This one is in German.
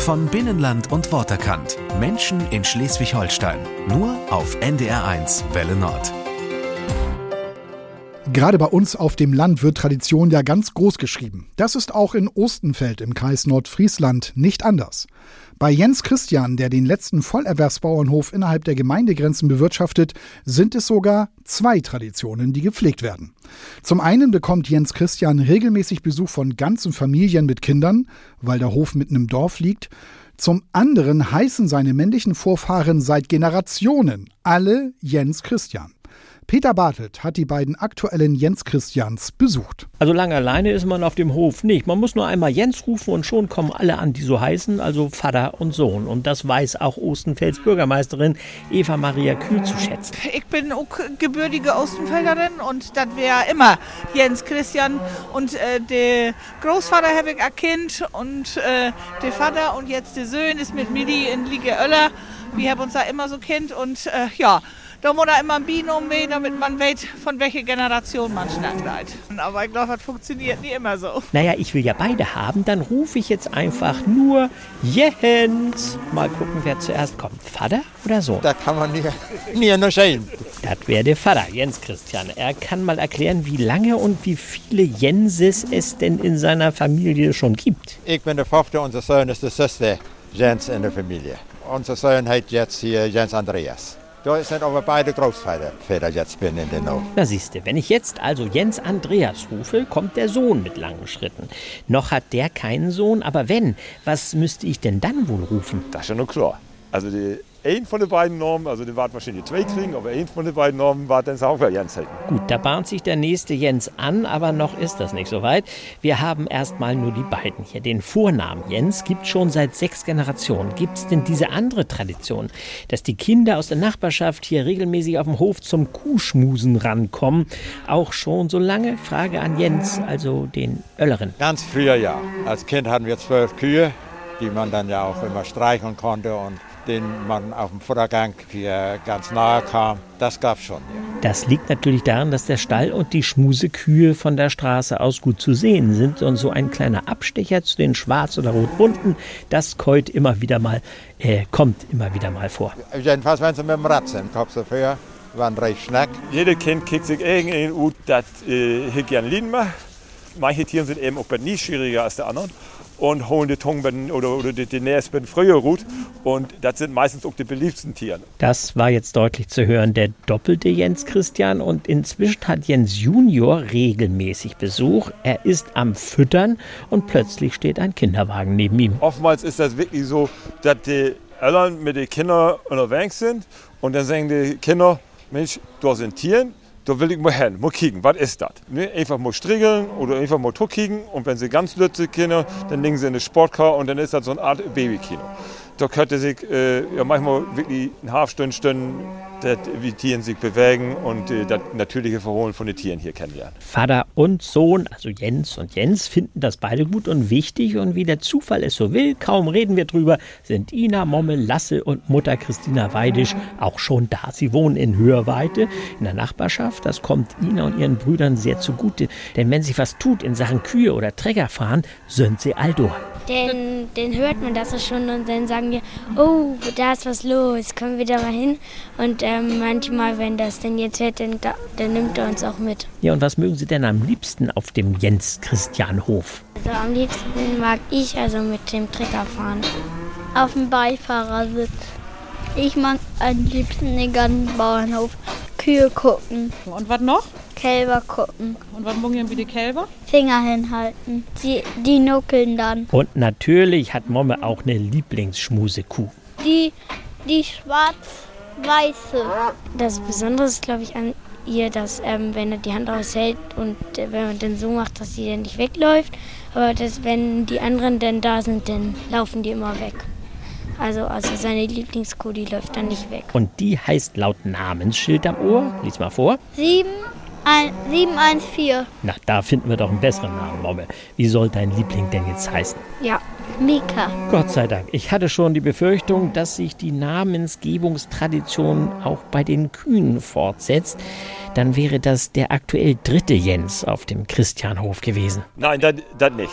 Von Binnenland und Worterkant. Menschen in Schleswig-Holstein. Nur auf NDR1 Welle Nord. Gerade bei uns auf dem Land wird Tradition ja ganz groß geschrieben. Das ist auch in Ostenfeld im Kreis Nordfriesland nicht anders. Bei Jens Christian, der den letzten Vollerwerbsbauernhof innerhalb der Gemeindegrenzen bewirtschaftet, sind es sogar zwei Traditionen, die gepflegt werden. Zum einen bekommt Jens Christian regelmäßig Besuch von ganzen Familien mit Kindern, weil der Hof mitten im Dorf liegt. Zum anderen heißen seine männlichen Vorfahren seit Generationen alle Jens Christian. Peter Bartelt hat die beiden aktuellen Jens Christians besucht. Also lange alleine ist man auf dem Hof nicht. Man muss nur einmal Jens rufen und schon kommen alle an, die so heißen, also Vater und Sohn. Und das weiß auch Ostenfelds Bürgermeisterin Eva Maria Kühl zu schätzen. Ich bin auch gebürtige Ostenfelderin und das wäre immer Jens Christian. Und äh, der Großvater habe ich ein Kind und äh, der Vater und jetzt der Sohn ist mit Midi in Liege Öller. Wir haben uns da immer so kennt und äh, ja, da muss er immer ein Binom weh, damit man weiß, von welcher Generation man schnackt. Aber ich glaube, das funktioniert nicht immer so. Naja, ich will ja beide haben, dann rufe ich jetzt einfach nur Jens. Mal gucken, wer zuerst kommt. Vater oder Sohn? Da kann man nie, nie unterscheiden. Das wäre der Vater, Jens Christian. Er kann mal erklären, wie lange und wie viele Jenses es denn in seiner Familie schon gibt. Ich bin der Vater, unser Sohn ist der Sechste Jens in der Familie. Unser Sohn heißt jetzt hier Jens Andreas. Da sind aber beide Großväter jetzt bin in den Hof. Na siehste, wenn ich jetzt also Jens Andreas rufe, kommt der Sohn mit langen Schritten. Noch hat der keinen Sohn, aber wenn, was müsste ich denn dann wohl rufen? Das ist ja nur klar. Also die ein von den beiden Normen, also den wird wahrscheinlich zwei kriegen, aber ein von den beiden Normen wird dann auch bei Jens halten. Gut, da bahnt sich der nächste Jens an, aber noch ist das nicht so weit. Wir haben erstmal nur die beiden hier. Den Vornamen Jens gibt schon seit sechs Generationen. Gibt es denn diese andere Tradition, dass die Kinder aus der Nachbarschaft hier regelmäßig auf dem Hof zum Kuhschmusen rankommen? Auch schon so lange? Frage an Jens, also den Ölleren. Ganz früher ja. Als Kind hatten wir zwölf Kühe, die man dann ja auch immer streicheln konnte und den man auf dem Futtergang hier ganz nahe kam. Das gab es schon. Ja. Das liegt natürlich daran, dass der Stall und die Schmusekühe von der Straße aus gut zu sehen sind. Und so ein kleiner Abstecher zu den schwarz- oder rotbunten, das keut immer wieder mal, äh, kommt immer wieder mal vor. Jedenfalls, wenn sie mit dem Rad sind, kommst du für, waren recht schnack. Jeder Kind kriegt sich irgendein Ut, das äh, hier gerne lieben macht. Manche Tiere sind eben auch nie schwieriger als die anderen und holen die Tungen oder, oder die, die Näsben früher gut. Und das sind meistens auch die beliebtesten Tiere. Das war jetzt deutlich zu hören, der doppelte Jens Christian. Und inzwischen hat Jens Junior regelmäßig Besuch. Er ist am Füttern und plötzlich steht ein Kinderwagen neben ihm. Oftmals ist das wirklich so, dass die Eltern mit den Kindern unterwegs sind und dann sagen die Kinder, Mensch, da sind Tiere, da will ich mal hin, mal kicken, was ist das? Ne? Einfach mal striegeln oder einfach mal kicken und wenn sie ganz lütze Kinder, dann legen sie in eine Sportcar und dann ist das so eine Art Babykino. Da könnte sich äh, ja manchmal wirklich ein halb Stündchen das, wie Tiere sich bewegen und äh, das natürliche Verholen von den Tieren hier kennenlernen. Vater und Sohn, also Jens und Jens, finden das beide gut und wichtig. Und wie der Zufall es so will, kaum reden wir drüber, sind Ina Mommel, Lasse und Mutter Christina Weidisch auch schon da. Sie wohnen in Hörweite, in der Nachbarschaft. Das kommt Ina und ihren Brüdern sehr zugute. Denn wenn sich was tut in Sachen Kühe oder Träger fahren, sind sie all durch. Den, den hört man das schon und dann sagen wir, oh, da ist was los, kommen wir da mal hin. Und ähm, manchmal, wenn das denn jetzt hört, dann, dann nimmt er uns auch mit. Ja, und was mögen Sie denn am liebsten auf dem Jens-Christian-Hof? Also am liebsten mag ich also mit dem Trecker fahren. Auf dem Beifahrersitz. Ich mag am liebsten den ganzen Bauernhof. Kühe gucken. Und was noch? Kälber gucken. Und was machen wie die Kälber? Finger hinhalten. Die, die nuckeln dann. Und natürlich hat Momme auch eine Lieblingsschmusekuh. Die, die schwarz-weiße. Das Besondere ist, glaube ich, an ihr, dass ähm, wenn er die Hand aushält und äh, wenn man dann so macht, dass sie dann nicht wegläuft, aber dass wenn die anderen dann da sind, dann laufen die immer weg. Also, also seine Lieblingskuh, die läuft dann nicht weg. Und die heißt laut Namensschild am Ohr, lies mal vor. Sieben, ein, 714. Na, da finden wir doch einen besseren Namen, Momme. Wie soll dein Liebling denn jetzt heißen? Ja, Mika. Gott sei Dank. Ich hatte schon die Befürchtung, dass sich die Namensgebungstradition auch bei den Kühen fortsetzt. Dann wäre das der aktuell dritte Jens auf dem Christianhof gewesen. Nein, das nicht.